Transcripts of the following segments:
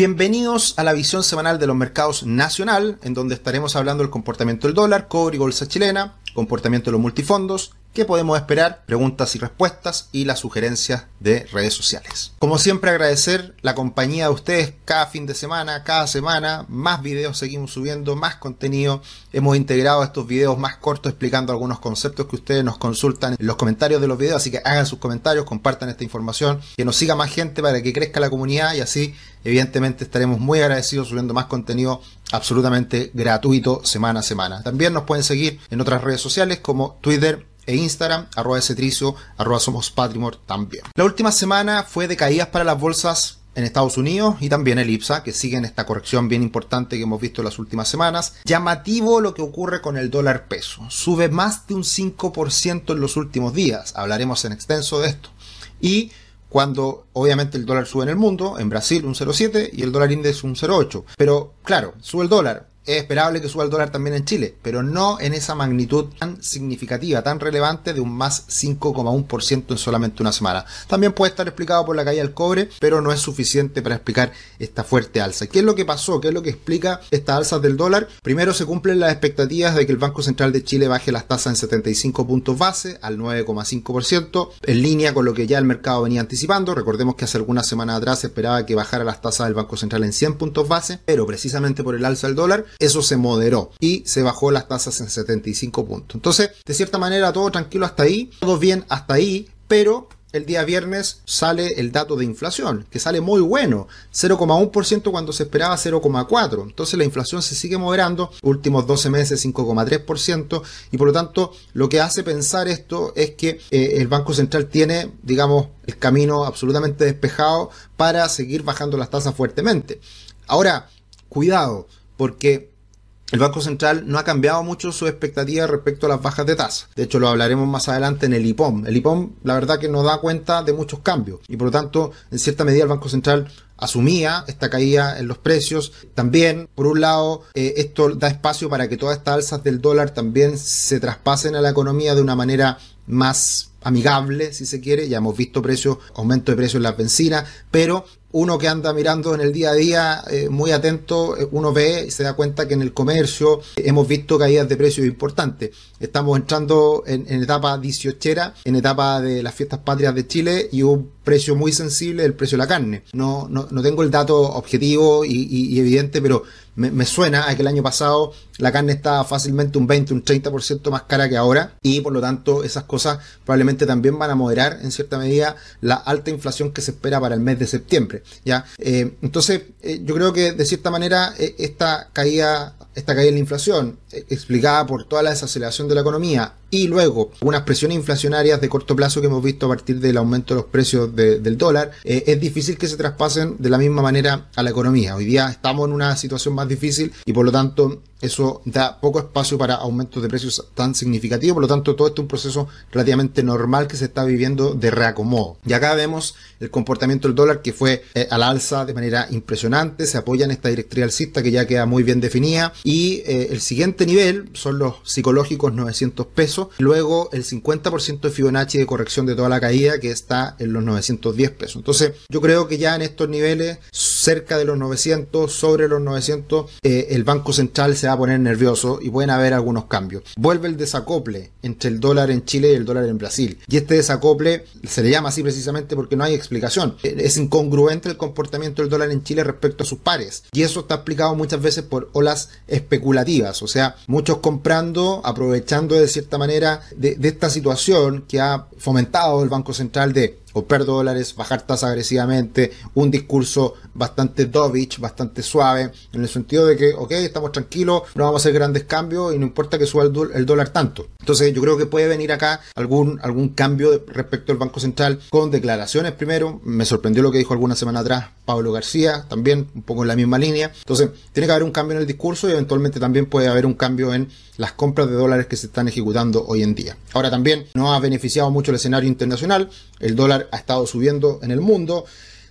Bienvenidos a la visión semanal de los mercados nacional, en donde estaremos hablando del comportamiento del dólar, cobre y bolsa chilena, comportamiento de los multifondos, qué podemos esperar, preguntas y respuestas y las sugerencias de redes sociales. Como siempre agradecer la compañía de ustedes cada fin de semana, cada semana, más videos seguimos subiendo, más contenido, hemos integrado estos videos más cortos explicando algunos conceptos que ustedes nos consultan en los comentarios de los videos, así que hagan sus comentarios, compartan esta información, que nos siga más gente para que crezca la comunidad y así evidentemente estaremos muy agradecidos subiendo más contenido absolutamente gratuito semana a semana. También nos pueden seguir en otras redes sociales como Twitter, e Instagram, arroba tricio, arroba somos Patrimor también. La última semana fue de caídas para las bolsas en Estados Unidos y también el IPSA, que siguen esta corrección bien importante que hemos visto en las últimas semanas. Llamativo lo que ocurre con el dólar peso. Sube más de un 5% en los últimos días. Hablaremos en extenso de esto. Y cuando obviamente el dólar sube en el mundo, en Brasil un 0,7 y el dólar index un 0,8. Pero claro, sube el dólar, es esperable que suba el dólar también en Chile, pero no en esa magnitud tan significativa, tan relevante de un más 5,1% en solamente una semana. También puede estar explicado por la caída del cobre, pero no es suficiente para explicar esta fuerte alza. ¿Qué es lo que pasó? ¿Qué es lo que explica esta alza del dólar? Primero se cumplen las expectativas de que el Banco Central de Chile baje las tasas en 75 puntos base al 9,5%, en línea con lo que ya el mercado venía anticipando. Recordemos que hace algunas semanas atrás se esperaba que bajara las tasas del Banco Central en 100 puntos base, pero precisamente por el alza del dólar eso se moderó y se bajó las tasas en 75 puntos. Entonces, de cierta manera, todo tranquilo hasta ahí, todo bien hasta ahí, pero el día viernes sale el dato de inflación, que sale muy bueno, 0,1% cuando se esperaba 0,4%. Entonces la inflación se sigue moderando, últimos 12 meses 5,3%, y por lo tanto lo que hace pensar esto es que eh, el Banco Central tiene, digamos, el camino absolutamente despejado para seguir bajando las tasas fuertemente. Ahora, cuidado, porque el Banco Central no ha cambiado mucho su expectativa respecto a las bajas de tasa. De hecho, lo hablaremos más adelante en el IPOM. El IPOM, la verdad que nos da cuenta de muchos cambios y por lo tanto, en cierta medida, el Banco Central asumía esta caída en los precios. También, por un lado, eh, esto da espacio para que todas estas alzas del dólar también se traspasen a la economía de una manera más amigable, si se quiere. Ya hemos visto precios, aumento de precios en las bencinas, pero uno que anda mirando en el día a día eh, muy atento, eh, uno ve y se da cuenta que en el comercio hemos visto caídas de precios importantes. Estamos entrando en, etapa 18, en etapa de las fiestas patrias de Chile y un precio muy sensible el precio de la carne. No, no, no tengo el dato objetivo y, evidente, pero me, suena a que el año pasado la carne estaba fácilmente un 20, un 30% más cara que ahora y por lo tanto esas cosas probablemente también van a moderar en cierta medida la alta inflación que se espera para el mes de septiembre. ¿ya? Eh, entonces eh, yo creo que de cierta manera eh, esta caída esta caída en la inflación, explicada por toda la desaceleración de la economía, y luego unas presiones inflacionarias de corto plazo que hemos visto a partir del aumento de los precios del dólar, es difícil que se traspasen de la misma manera a la economía. Hoy día estamos en una situación más difícil y por lo tanto eso da poco espacio para aumentos de precios tan significativos, por lo tanto todo esto es un proceso relativamente normal que se está viviendo de reacomodo. Y acá vemos el comportamiento del dólar que fue eh, al alza de manera impresionante, se apoya en esta directriz alcista que ya queda muy bien definida y eh, el siguiente nivel son los psicológicos 900 pesos, luego el 50% de Fibonacci de corrección de toda la caída que está en los 910 pesos. Entonces yo creo que ya en estos niveles cerca de los 900, sobre los 900, eh, el Banco Central se va a poner nervioso y pueden haber algunos cambios. Vuelve el desacople entre el dólar en Chile y el dólar en Brasil. Y este desacople se le llama así precisamente porque no hay explicación. Es incongruente el comportamiento del dólar en Chile respecto a sus pares. Y eso está explicado muchas veces por olas especulativas. O sea, muchos comprando, aprovechando de cierta manera de esta situación que ha fomentado el Banco Central de comprar dólares, bajar tasas agresivamente, un discurso bastante dovich, bastante suave, en el sentido de que, ok, estamos tranquilos, no vamos a hacer grandes cambios y no importa que suba el, dólar tanto. Entonces yo creo que puede venir acá algún, algún cambio respecto al Banco Central con declaraciones primero, me sorprendió lo que dijo alguna semana atrás Pablo García, también un poco en la misma línea. Entonces tiene que haber un cambio en el discurso y eventualmente también puede haber un cambio en las compras de dólares que se están ejecutando hoy en día. Ahora también no ha beneficiado mucho el escenario internacional, el dólar ha estado subiendo en el mundo.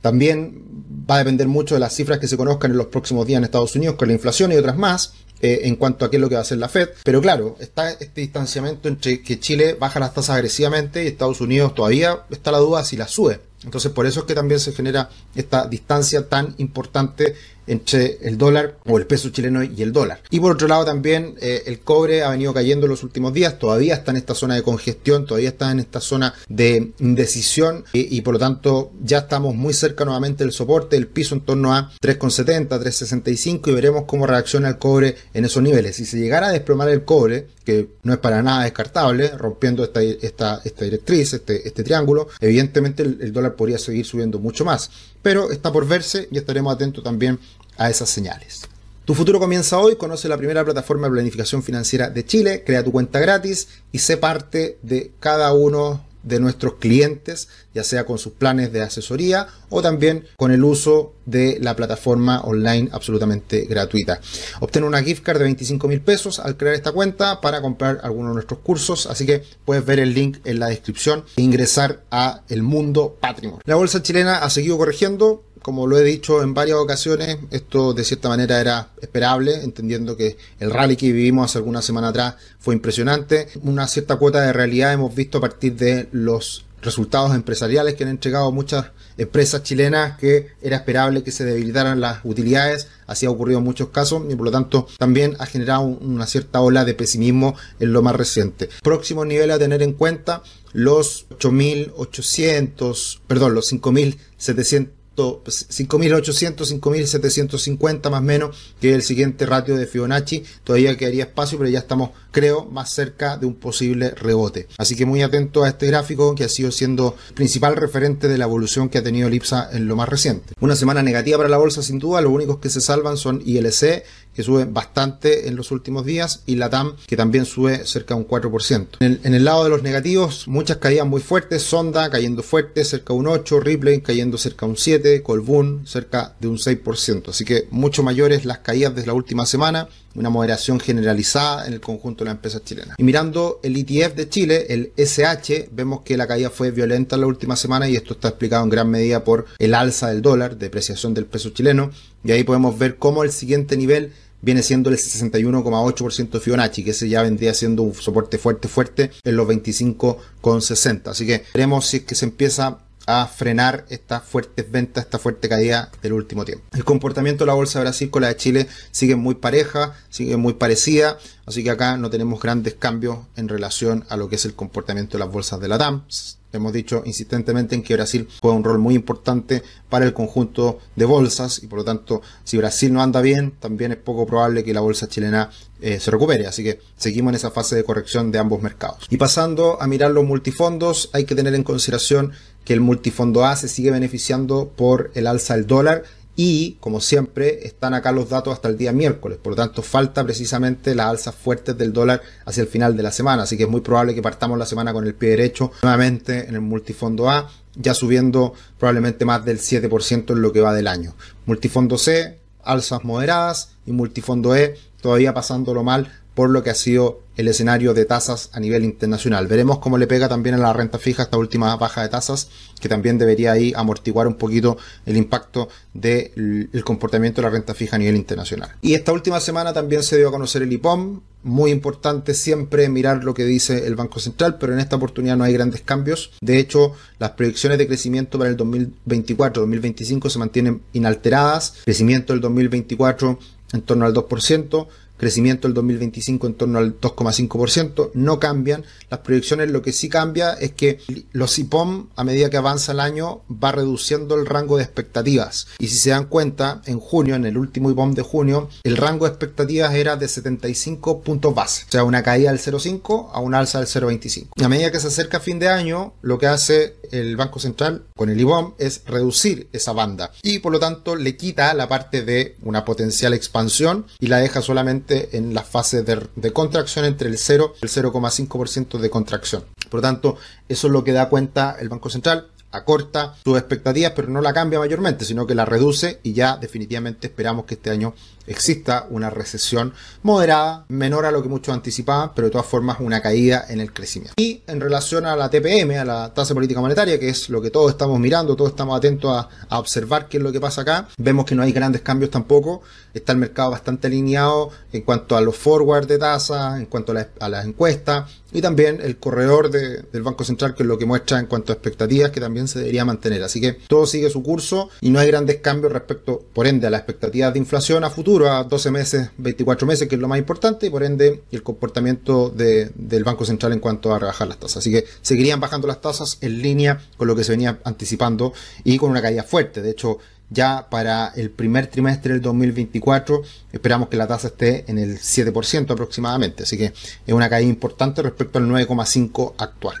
También va a depender mucho de las cifras que se conozcan en los próximos días en Estados Unidos con la inflación y otras más eh, en cuanto a qué es lo que va a hacer la Fed. Pero claro, está este distanciamiento entre que Chile baja las tasas agresivamente y Estados Unidos todavía está la duda si las sube. Entonces por eso es que también se genera esta distancia tan importante entre el dólar o el peso chileno y el dólar. Y por otro lado también eh, el cobre ha venido cayendo en los últimos días, todavía está en esta zona de congestión, todavía está en esta zona de indecisión y, por lo tanto ya estamos muy cerca nuevamente del soporte, el piso en torno a 3,70, 3,65 y veremos cómo reacciona el cobre en esos niveles. Si se llegara a desplomar el cobre, que no es para nada descartable, rompiendo esta, esta, esta directriz, este, este triángulo, evidentemente el, el dólar podría seguir subiendo mucho más. Pero está por verse y estaremos atentos también a esas señales. Tu futuro comienza hoy, conoce la primera plataforma de planificación financiera de Chile, crea tu cuenta gratis y sé parte de cada uno de nuestros clientes, ya sea con sus planes de asesoría o también con el uso de la plataforma online absolutamente gratuita. Obtén una gift card de 25 mil pesos al crear esta cuenta para comprar alguno de nuestros cursos, así que puedes ver el link en la descripción e ingresar a el mundo patrimonio. La bolsa chilena ha seguido corrigiendo, como lo he dicho en varias ocasiones, esto de cierta manera era esperable, entendiendo que el rally que vivimos hace alguna semana atrás fue impresionante. Una cierta cuota de realidad hemos visto a partir de los resultados empresariales que han entregado muchas empresas chilenas que era esperable que se debilitaran las utilidades, así ha ocurrido en muchos casos y por lo tanto también ha generado una cierta ola de pesimismo en lo más reciente. Próximo nivel a tener en cuenta los 8.800, perdón, los 5.700 5.800, 5.750 más o menos, que es el siguiente ratio de Fibonacci. Todavía quedaría espacio, pero ya estamos, creo, más cerca de un posible rebote. Así que muy atento a este gráfico que ha sido siendo principal referente de la evolución que ha tenido el IPSA en lo más reciente. Una semana negativa para la bolsa sin duda, los únicos que se salvan son ILC, que sube bastante en los últimos días, y la TAM, que también sube cerca de un 4%. En el, lado de los negativos, muchas caídas muy fuertes, Sonda cayendo fuerte, cerca de un 8, Ripley cayendo cerca de un 7, Colbún cerca de un 6%. Así que mucho mayores las caídas de la última semana, una moderación generalizada en el conjunto de las empresas chilenas. Y mirando el ETF de Chile, el SH, vemos que la caída fue violenta en la última semana y esto está explicado en gran medida por el alza del dólar, depreciación del peso chileno, y ahí podemos ver cómo el siguiente nivel viene siendo el 61,8% Fibonacci, que ese ya vendría siendo un soporte fuerte, fuerte en los 25,60. Así que veremos si es que se empieza a frenar estas fuertes ventas, esta fuerte caída del último tiempo. El comportamiento de la bolsa de Brasil con la de Chile sigue muy pareja, sigue muy parecida, así que acá no tenemos grandes cambios en relación a lo que es el comportamiento de las bolsas de la TAM hemos dicho insistentemente en que Brasil juega un rol muy importante para el conjunto de bolsas y por lo tanto si Brasil no anda bien también es poco probable que la bolsa chilena eh, se recupere. Así que seguimos en esa fase de corrección de ambos mercados. Y pasando a mirar los multifondos hay que tener en consideración que el multifondo A se sigue beneficiando por el alza del dólar y, como siempre, están acá los datos hasta el día miércoles. Por lo tanto, falta precisamente las alzas fuertes del dólar hacia el final de la semana. Así que es muy probable que partamos la semana con el pie derecho nuevamente en el multifondo A, ya subiendo probablemente más del 7% en lo que va del año. Multifondo C, alzas moderadas y multifondo E todavía pasándolo mal por lo que ha sido el escenario de tasas a nivel internacional. Veremos cómo le pega también a la renta fija esta última baja de tasas, que también debería ahí amortiguar un poquito el impacto del comportamiento de la renta fija a nivel internacional. Y esta última semana también se dio a conocer el IPOM, muy importante siempre mirar lo que dice el Banco Central, pero en esta oportunidad no hay grandes cambios. De hecho, las proyecciones de crecimiento para el 2024-2025 se mantienen inalteradas. Crecimiento del 2024 en torno al 2%, crecimiento del 2025 en torno al 2,5%, no cambian. Las proyecciones lo que sí cambia es que los IPOM a medida que avanza el año va reduciendo el rango de expectativas. Y si se dan cuenta, en junio, en el último IPOM de junio, el rango de expectativas era de 75 puntos base, o sea, una caída del 0,5 a una alza del 0,25. A medida que se acerca fin de año, lo que hace el Banco Central con el IBOM es reducir esa banda y por lo tanto le quita la parte de una potencial expansión y la deja solamente en la fase de, de contracción entre el 0 y el 0,5% de contracción. Por lo tanto, eso es lo que da cuenta el Banco Central acorta sus expectativas, pero no la cambia mayormente, sino que la reduce y ya definitivamente esperamos que este año exista una recesión moderada, menor a lo que muchos anticipaban, pero de todas formas una caída en el crecimiento. Y en relación a la TPM, a la tasa política monetaria, que es lo que todos estamos mirando, todos estamos atentos a, observar qué es lo que pasa acá, vemos que no hay grandes cambios tampoco, está el mercado bastante alineado en cuanto a los forward de tasas, en cuanto a, las encuestas, y también el corredor del Banco Central, que es lo que muestra en cuanto a expectativas, que también se debería mantener. Así que todo sigue su curso y no hay grandes cambios respecto, por ende, a las expectativas de inflación a futuro, a 12 meses, 24 meses, que es lo más importante, y por ende el comportamiento del Banco Central en cuanto a rebajar las tasas. Así que seguirían bajando las tasas en línea con lo que se venía anticipando y con una caída fuerte. De hecho, ya para el primer trimestre del 2024 esperamos que la tasa esté en el 7% aproximadamente, así que es una caída importante respecto al 9,5 actual.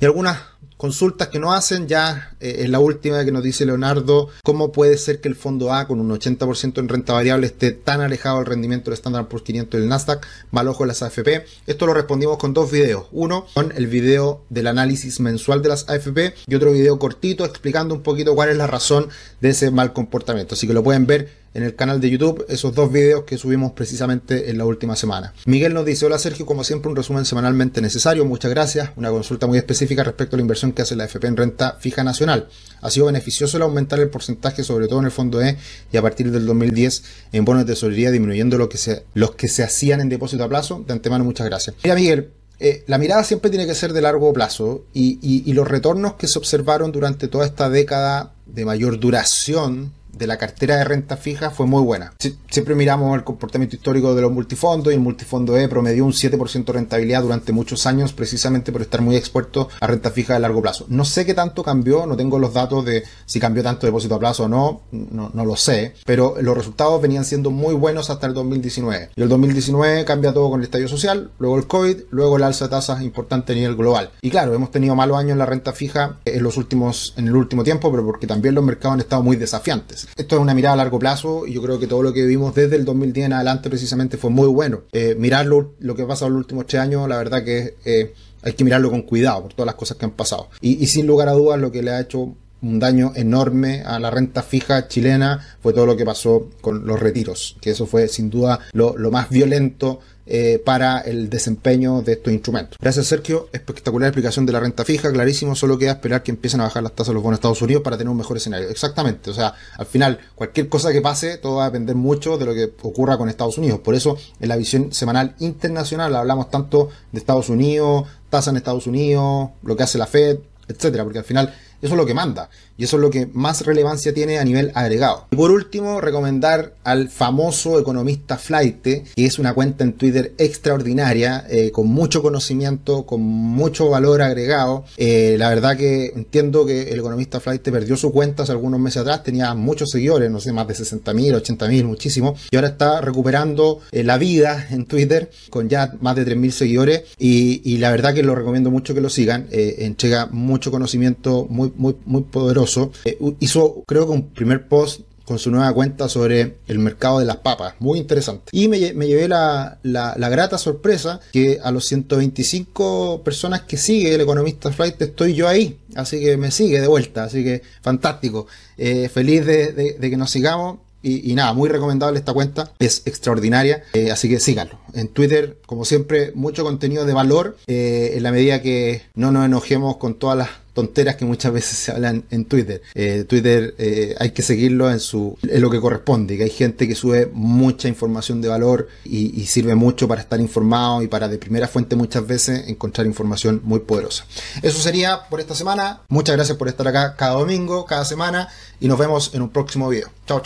Y algunas consultas que no hacen, ya eh, en la última que nos dice Leonardo, ¿cómo puede ser que el fondo A con un 80% en renta variable esté tan alejado del rendimiento del Standard Poor's 500 del Nasdaq, mal ojo de las AFP? Esto lo respondimos con dos videos. Uno con el video del análisis mensual de las AFP y otro video cortito explicando un poquito cuál es la razón de ese mal comportamiento. Así que lo pueden ver en el canal de YouTube esos dos videos que subimos precisamente en la última semana. Miguel nos dice, hola Sergio, como siempre un resumen semanalmente necesario, muchas gracias, una consulta muy específica respecto a la inversión que hace la FP en renta fija nacional. Ha sido beneficioso el aumentar el porcentaje, sobre todo en el fondo E, y a partir del 2010 en bonos de tesorería disminuyendo lo que se, los que se hacían en depósito a plazo. De antemano, muchas gracias. Mira Miguel, eh, la mirada siempre tiene que ser de largo plazo y los retornos que se observaron durante toda esta década de mayor duración de la cartera de renta fija fue muy buena. siempre miramos el comportamiento histórico de los multifondos y el multifondo E promedió un 7% de rentabilidad durante muchos años precisamente por estar muy expuesto a renta fija de largo plazo. No sé qué tanto cambió, no tengo los datos de si cambió tanto depósito a plazo o no, no, lo sé, pero los resultados venían siendo muy buenos hasta el 2019. Y el 2019 cambia todo con el estadio social, luego el COVID, luego el alza de tasas importante a nivel global. Y claro, hemos tenido malos años en la renta fija en los últimos, en el último tiempo, pero porque también los mercados han estado muy desafiantes esto es una mirada a largo plazo y yo creo que todo lo que vimos desde el 2010 en adelante precisamente fue muy bueno. Eh, mirar lo, que ha pasado en los últimos tres años, la verdad que eh, hay que mirarlo con cuidado por todas las cosas que han pasado. Y, sin lugar a dudas lo que le ha hecho un daño enorme a la renta fija chilena fue todo lo que pasó con los retiros, que eso fue sin duda lo, lo más violento eh, para el desempeño de estos instrumentos. Gracias Sergio, espectacular explicación de la renta fija, clarísimo, solo queda esperar que empiecen a bajar las tasas de los bonos de Estados Unidos para tener un mejor escenario. Exactamente, o sea, al final cualquier cosa que pase, todo va a depender mucho de lo que ocurra con Estados Unidos. Por eso en la visión semanal internacional hablamos tanto de Estados Unidos, tasa en Estados Unidos, lo que hace la Fed, etcétera, porque al final eso es lo que manda. Y eso es lo que más relevancia tiene a nivel agregado. Y por último, recomendar al famoso economista Flight, que es una cuenta en Twitter extraordinaria, eh, con mucho conocimiento, con mucho valor agregado. Eh, la verdad que entiendo que el economista Flight perdió su cuenta hace algunos meses atrás, tenía muchos seguidores, no sé, más de 60.000, 80.000, muchísimo. Y ahora está recuperando eh, la vida en Twitter con ya más de 3.000 seguidores. Y, y, la verdad que lo recomiendo mucho que lo sigan. entrega mucho conocimiento muy muy, muy, poderoso. Eh, hizo, creo que un primer post con su nueva cuenta sobre el mercado de las papas. Muy interesante. Y me, llevé la, grata sorpresa que a los 125 personas que sigue el economista Flight estoy yo ahí. Así que me sigue de vuelta. Así que fantástico. Eh, feliz de, que nos sigamos. Y, nada, muy recomendable esta cuenta, es extraordinaria, eh, así que síganlo. En Twitter, como siempre, mucho contenido de valor, en la medida que no nos enojemos con todas las tonteras que muchas veces se hablan en Twitter. Eh, Twitter eh, hay que seguirlo en, su, en lo que corresponde, que hay gente que sube mucha información de valor y, sirve mucho para estar informado y para de primera fuente muchas veces encontrar información muy poderosa. Eso sería por esta semana. Muchas gracias por estar acá cada domingo, cada semana y nos vemos en un próximo video. Chao, chao.